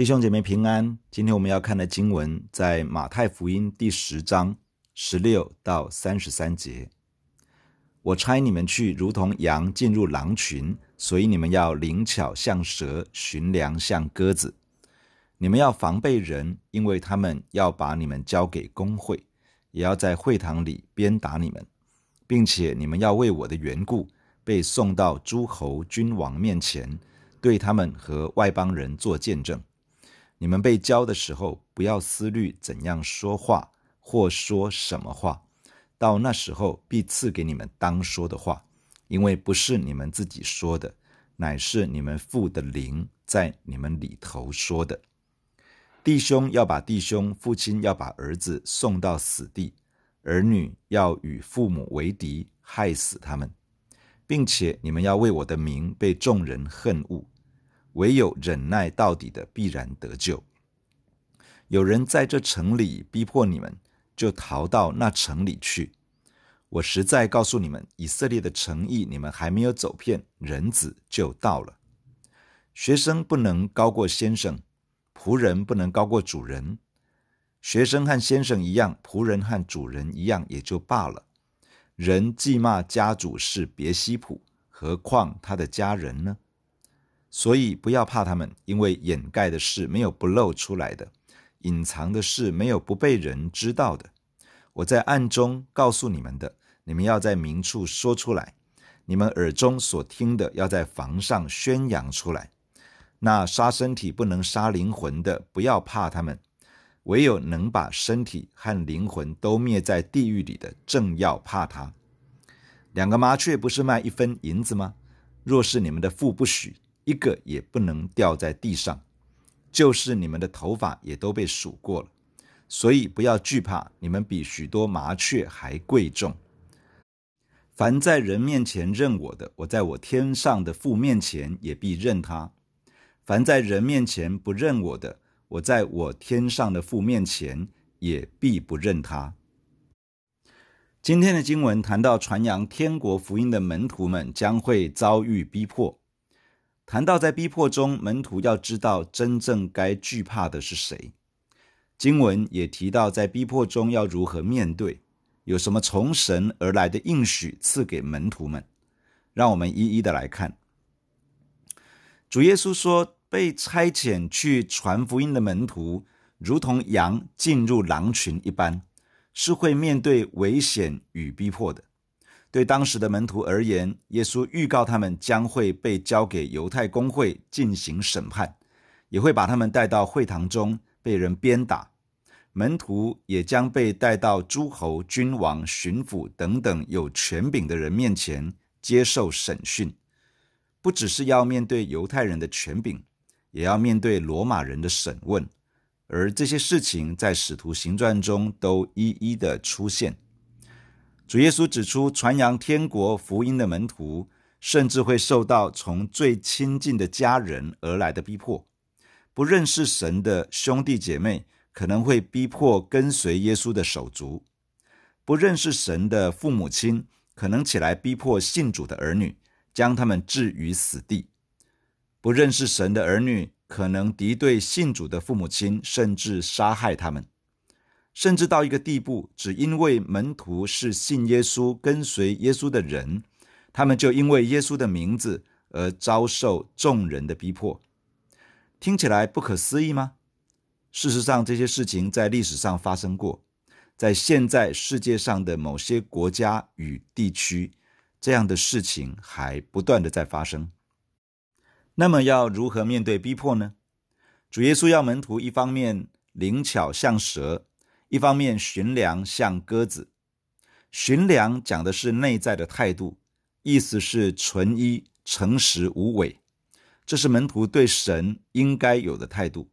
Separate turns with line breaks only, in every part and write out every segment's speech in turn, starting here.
弟兄姐妹平安，今天我们要看的经文在马太福音第十章十六到三十三节。我差你们去，如同羊进入狼群，所以你们要灵巧像蛇，寻良像鸽子。你们要防备人，因为他们要把你们交给公会，也要在会堂里鞭打你们，并且你们要为我的缘故被送到诸侯君王面前，对他们和外邦人做见证。你们被教的时候，不要思虑怎样说话或说什么话，到那时候必赐给你们当说的话，因为不是你们自己说的，乃是你们父的灵在你们里头说的。弟兄要把弟兄，父亲要把儿子送到死地，儿女要与父母为敌，害死他们，并且你们要为我的名被众人恨恶。唯有忍耐到底的，必然得救。有人在这城里逼迫你们，就逃到那城里去。我实在告诉你们，以色列的诚意，你们还没有走遍，人子就到了。学生不能高过先生，仆人不能高过主人。学生和先生一样，仆人和主人一样，也就罢了。人既骂家主是别西卜，何况他的家人呢？所以不要怕他们，因为掩盖的事没有不露出来的，隐藏的事没有不被人知道的。我在暗中告诉你们的，你们要在明处说出来；你们耳中所听的，要在房上宣扬出来。那杀身体不能杀灵魂的，不要怕他们；唯有能把身体和灵魂都灭在地狱里的，正要怕他。两个麻雀不是卖一分银子吗？若是你们的父不许，一个也不能掉在地上，就是你们的头发也都被数过了，所以不要惧怕，你们比许多麻雀还贵重。凡在人面前认我的，我在我天上的父面前也必认他；凡在人面前不认我的，我在我天上的父面前也必不认他。今天的经文谈到传扬天国福音的门徒们将会遭遇逼迫。谈到在逼迫中，门徒要知道真正该惧怕的是谁。经文也提到在逼迫中要如何面对，有什么从神而来的应许赐给门徒们。让我们一一的来看。主耶稣说，被差遣去传福音的门徒，如同羊进入狼群一般，是会面对危险与逼迫的。对当时的门徒而言，耶稣预告他们将会被交给犹太公会进行审判，也会把他们带到会堂中被人鞭打。门徒也将被带到诸侯、君王、巡抚等等有权柄的人面前接受审讯，不只是要面对犹太人的权柄，也要面对罗马人的审问。而这些事情在使徒行传中都一一的出现。主耶稣指出，传扬天国福音的门徒，甚至会受到从最亲近的家人而来的逼迫；不认识神的兄弟姐妹，可能会逼迫跟随耶稣的手足；不认识神的父母亲，可能起来逼迫信主的儿女，将他们置于死地；不认识神的儿女，可能敌对信主的父母亲，甚至杀害他们。甚至到一个地步，只因为门徒是信耶稣、跟随耶稣的人，他们就因为耶稣的名字而遭受众人的逼迫。听起来不可思议吗？事实上，这些事情在历史上发生过，在现在世界上的某些国家与地区，这样的事情还不断的在发生。那么，要如何面对逼迫呢？主耶稣要门徒一方面灵巧像蛇。一方面驯良像鸽子，驯良讲的是内在的态度，意思是纯一、诚实无伪，这是门徒对神应该有的态度。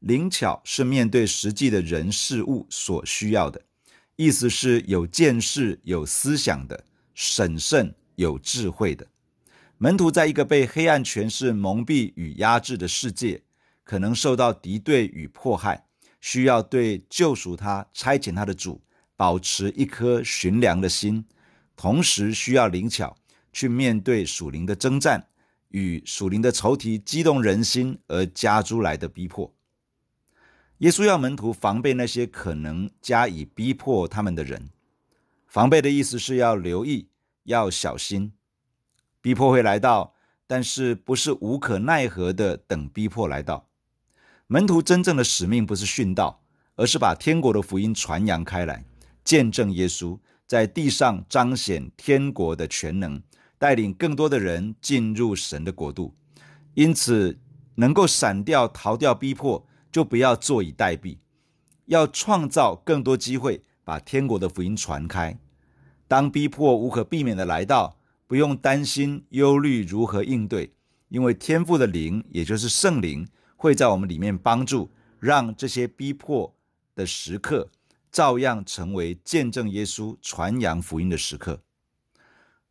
灵巧是面对实际的人事物所需要的，意思是有见识、有思想的，审慎、有智慧的。门徒在一个被黑暗权势蒙蔽与压制的世界，可能受到敌对与迫害。需要对救赎他、差遣他的主保持一颗寻良的心，同时需要灵巧去面对属灵的征战，与属灵的仇敌激动人心而加诸来的逼迫。耶稣要门徒防备那些可能加以逼迫他们的人。防备的意思是要留意，要小心。逼迫会来到，但是不是无可奈何的等逼迫来到。门徒真正的使命不是殉道，而是把天国的福音传扬开来，见证耶稣在地上彰显天国的全能，带领更多的人进入神的国度。因此，能够闪掉、逃掉逼迫，就不要坐以待毙，要创造更多机会，把天国的福音传开。当逼迫无可避免的来到，不用担心、忧虑如何应对，因为天父的灵，也就是圣灵。会在我们里面帮助，让这些逼迫的时刻，照样成为见证耶稣、传扬福音的时刻。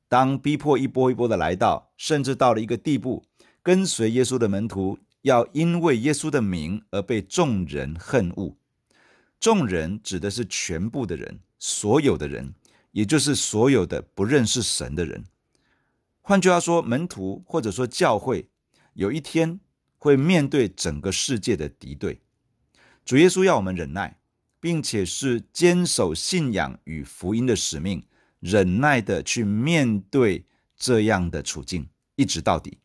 当逼迫一波一波的来到，甚至到了一个地步，跟随耶稣的门徒要因为耶稣的名而被众人恨恶。众人指的是全部的人，所有的人，也就是所有的不认识神的人。换句话说，门徒或者说教会，有一天。会面对整个世界的敌对，主耶稣要我们忍耐，并且是坚守信仰与福音的使命，忍耐的去面对这样的处境，一直到底。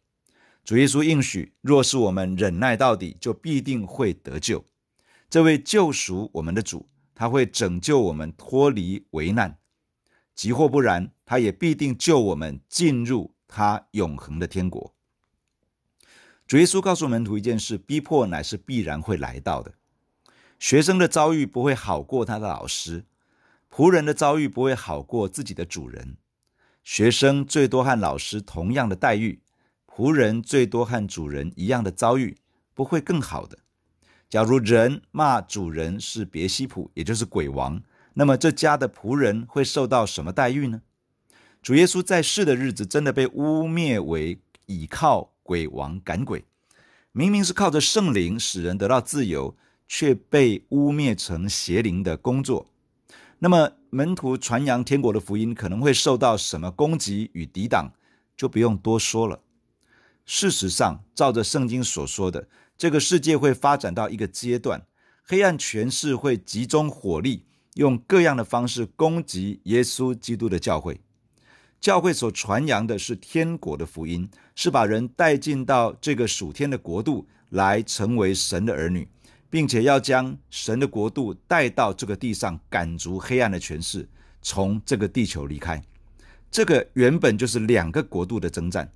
主耶稣应许，若是我们忍耐到底，就必定会得救。这位救赎我们的主，他会拯救我们脱离危难；即或不然，他也必定救我们进入他永恒的天国。主耶稣告诉门徒一件事：逼迫乃是必然会来到的。学生的遭遇不会好过他的老师，仆人的遭遇不会好过自己的主人。学生最多和老师同样的待遇，仆人最多和主人一样的遭遇，不会更好的。假如人骂主人是别西卜，也就是鬼王，那么这家的仆人会受到什么待遇呢？主耶稣在世的日子，真的被污蔑为倚靠。鬼王赶鬼，明明是靠着圣灵使人得到自由，却被污蔑成邪灵的工作。那么门徒传扬天国的福音可能会受到什么攻击与抵挡，就不用多说了。事实上，照着圣经所说的，这个世界会发展到一个阶段，黑暗权势会集中火力，用各样的方式攻击耶稣基督的教会。教会所传扬的是天国的福音，是把人带进到这个属天的国度来成为神的儿女，并且要将神的国度带到这个地上，赶逐黑暗的权势，从这个地球离开。这个原本就是两个国度的征战，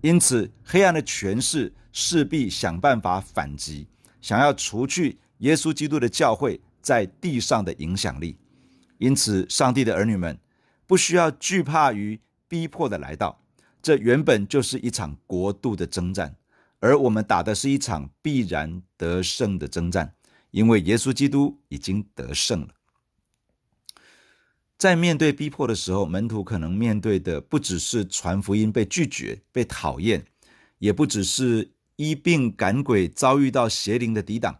因此黑暗的权势势必想办法反击，想要除去耶稣基督的教会在地上的影响力。因此，上帝的儿女们不需要惧怕于。逼迫的来到，这原本就是一场国度的征战，而我们打的是一场必然得胜的征战，因为耶稣基督已经得胜了。在面对逼迫的时候，门徒可能面对的不只是传福音被拒绝、被讨厌，也不只是医病赶鬼遭遇到邪灵的抵挡。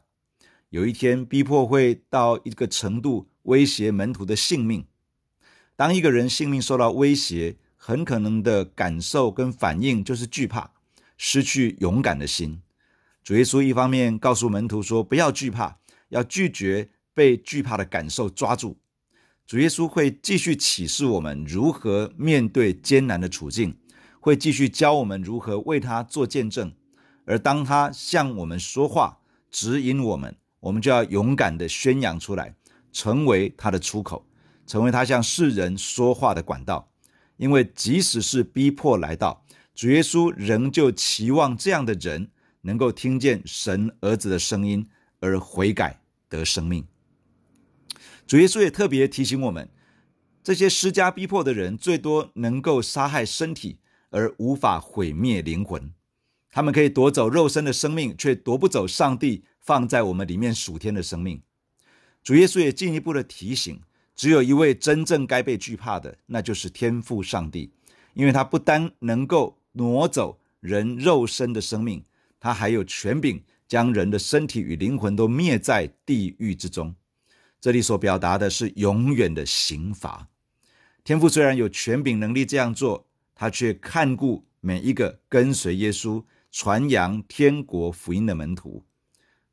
有一天，逼迫会到一个程度，威胁门徒的性命。当一个人性命受到威胁，很可能的感受跟反应就是惧怕，失去勇敢的心。主耶稣一方面告诉门徒说：“不要惧怕，要拒绝被惧怕的感受抓住。”主耶稣会继续启示我们如何面对艰难的处境，会继续教我们如何为他做见证。而当他向我们说话，指引我们，我们就要勇敢地宣扬出来，成为他的出口，成为他向世人说话的管道。因为即使是逼迫来到，主耶稣仍旧期望这样的人能够听见神儿子的声音而悔改得生命。主耶稣也特别提醒我们，这些施加逼迫的人最多能够杀害身体，而无法毁灭灵魂。他们可以夺走肉身的生命，却夺不走上帝放在我们里面属天的生命。主耶稣也进一步的提醒。只有一位真正该被惧怕的，那就是天父上帝，因为他不单能够挪走人肉身的生命，他还有权柄将人的身体与灵魂都灭在地狱之中。这里所表达的是永远的刑罚。天父虽然有权柄能力这样做，他却看顾每一个跟随耶稣、传扬天国福音的门徒。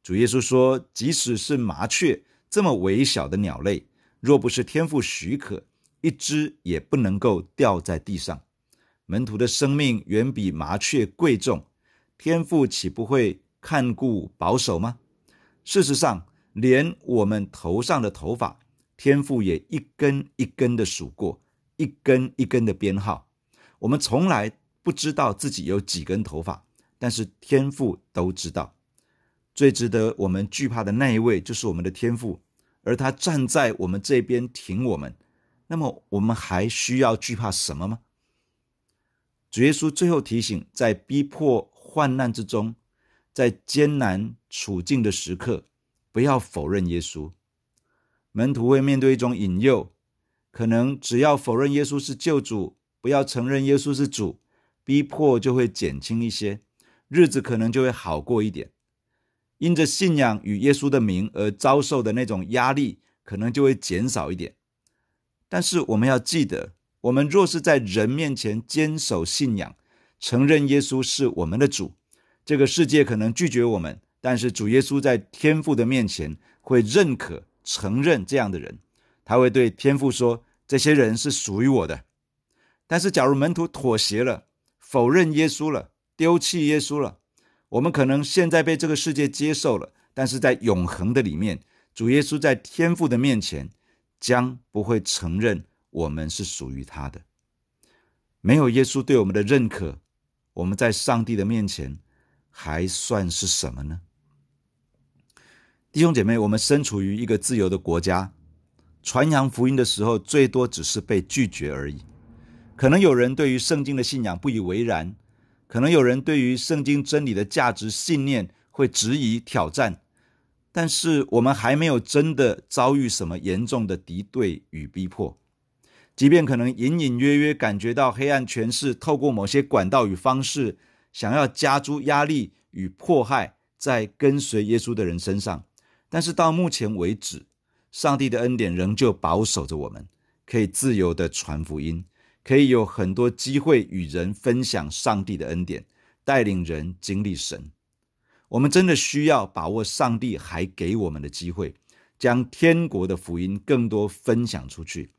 主耶稣说：“即使是麻雀这么微小的鸟类，若不是天父许可，一只也不能够掉在地上。门徒的生命远比麻雀贵重，天父岂不会看顾保守吗？事实上，连我们头上的头发，天父也一根一根的数过，一根一根的编号。我们从来不知道自己有几根头发，但是天父都知道。最值得我们惧怕的那一位，就是我们的天父，而他站在我们这边挺我们。那么，我们还需要惧怕什么吗？主耶稣最后提醒，在逼迫患难之中，在艰难处境的时刻，不要否认耶稣。门徒会面对一种引诱，可能只要否认耶稣是救主，不要承认耶稣是主，逼迫就会减轻一些，日子可能就会好过一点。因着信仰与耶稣的名而遭受的那种压力，可能就会减少一点。但是我们要记得，我们若是在人面前坚守信仰，承认耶稣是我们的主，这个世界可能拒绝我们。但是主耶稣在天父的面前会认可、承认这样的人，他会对天父说：“这些人是属于我的。”但是，假如门徒妥协了、否认耶稣了、丢弃耶稣了，我们可能现在被这个世界接受了，但是在永恒的里面，主耶稣在天父的面前将不会承认我们是属于他的。没有耶稣对我们的认可，我们在上帝的面前还算是什么呢？弟兄姐妹，我们身处于一个自由的国家，传扬福音的时候，最多只是被拒绝而已。可能有人对于圣经的信仰不以为然，可能有人对于圣经真理的价值信念会质疑挑战，但是我们还没有真的遭遇什么严重的敌对与逼迫。即便可能隐隐约约感觉到黑暗权势透过某些管道与方式，想要加诸压力与迫害在跟随耶稣的人身上。但是到目前为止，上帝的恩典仍旧保守着我们，可以自由的传福音，可以有很多机会与人分享上帝的恩典，带领人经历神。我们真的需要把握上帝还给我们的机会，将天国的福音更多分享出去，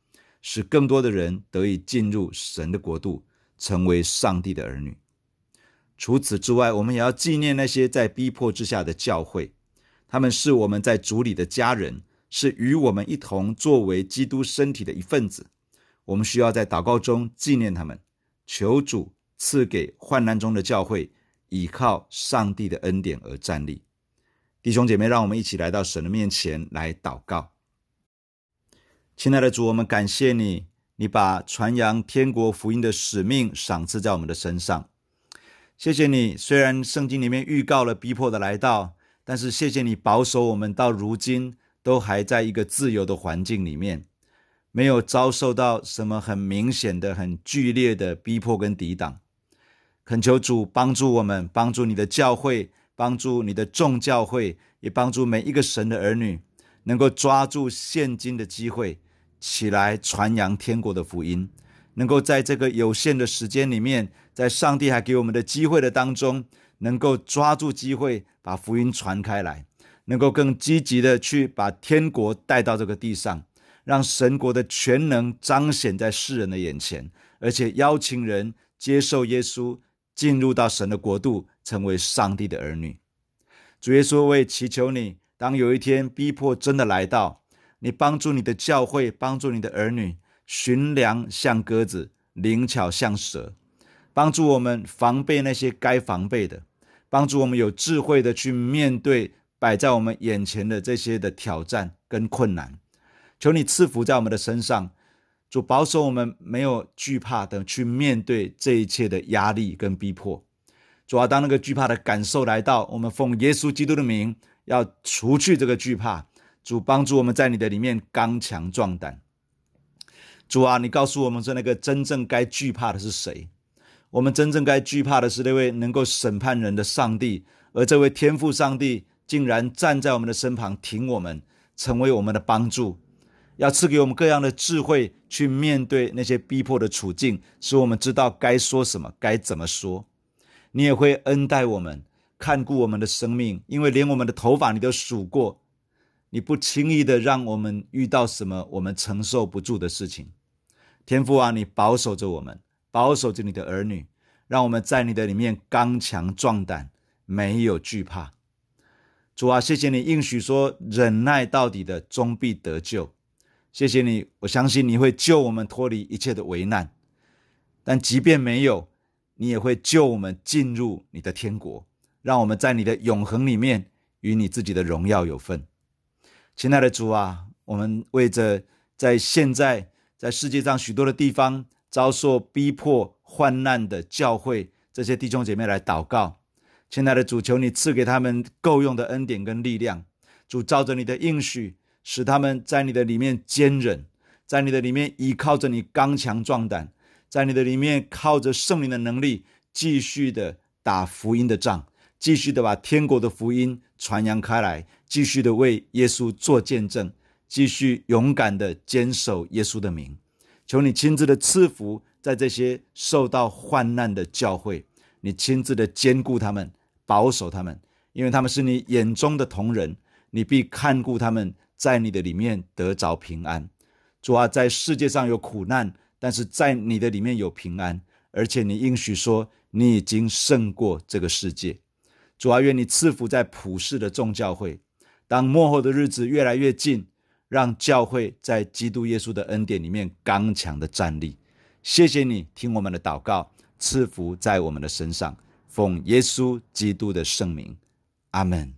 使更多的人得以进入神的国度，成为上帝的儿女。除此之外，我们也要纪念那些在逼迫之下的教会。他们是我们在主里的家人，是与我们一同作为基督身体的一份子。我们需要在祷告中纪念他们，求主赐给患难中的教会倚靠上帝的恩典而站立。弟兄姐妹，让我们一起来到神的面前来祷告。亲爱的主，我们感谢你，你把传扬天国福音的使命赏赐在我们的身上。谢谢你，虽然圣经里面预告了逼迫的来到。但是谢谢你保守我们到如今都还在一个自由的环境里面，没有遭受到什么很明显的、很剧烈的逼迫跟抵挡。恳求主帮助我们，帮助你的教会，帮助你的众教会，也帮助每一个神的儿女，能够抓住现今的机会，起来传扬天国的福音，能够在这个有限的时间里面，在上帝还给我们的机会的当中。能够抓住机会，把福音传开来，能够更积极的去把天国带到这个地上，让神国的全能彰显在世人的眼前，而且邀请人接受耶稣，进入到神的国度，成为上帝的儿女。主耶稣，我也祈求你，当有一天逼迫真的来到，你帮助你的教会，帮助你的儿女，寻良像鸽子，灵巧像蛇，帮助我们防备那些该防备的。帮助我们有智慧的去面对摆在我们眼前的这些的挑战跟困难，求你赐福在我们的身上，主保守我们没有惧怕的去面对这一切的压力跟逼迫。主啊，当那个惧怕的感受来到，我们奉耶稣基督的名要除去这个惧怕。主帮助我们在你的里面刚强壮胆。主啊，你告诉我们说，那个真正该惧怕的是谁？我们真正该惧怕的是那位能够审判人的上帝，而这位天父上帝竟然站在我们的身旁，挺我们，成为我们的帮助，要赐给我们各样的智慧去面对那些逼迫的处境，使我们知道该说什么，该怎么说。你也会恩待我们，看顾我们的生命，因为连我们的头发你都数过。你不轻易的让我们遇到什么我们承受不住的事情，天父啊，你保守着我们，保守着你的儿女，让我们在你的里面刚强壮胆，没有惧怕。主啊，谢谢你应许说，忍耐到底的终必得救。谢谢你，我相信你会救我们脱离一切的危难。但即便没有，你也会救我们进入你的天国，让我们在你的永恒里面与你自己的荣耀有份。亲爱的主啊，我们为着在现在在世界上许多的地方遭受逼迫、患难的教会，这些弟兄姐妹来祷告。亲爱的主，求你赐给他们够用的恩典跟力量。主照着你的应许，使他们在你的里面坚忍，在你的里面依靠着你刚强壮胆，在你的里面靠着圣灵的能力，继续的打福音的仗，继续的把天国的福音传扬开来。继续的为耶稣做见证，继续勇敢的坚守耶稣的名。求你亲自的赐福在这些受到患难的教会，你亲自的坚固他们，保守他们，因为他们是你眼中的同人，你必看顾他们，在你的里面得着平安。主啊，在世界上有苦难，但是在你的里面有平安，而且你应许说，你已经胜过这个世界。主啊，愿你赐福在普世的众教会。当末后的日子越来越近，让教会在基督耶稣的恩典里面刚强的站立。谢谢你听我们的祷告，赐福在我们的身上，奉耶稣基督的圣名，阿门。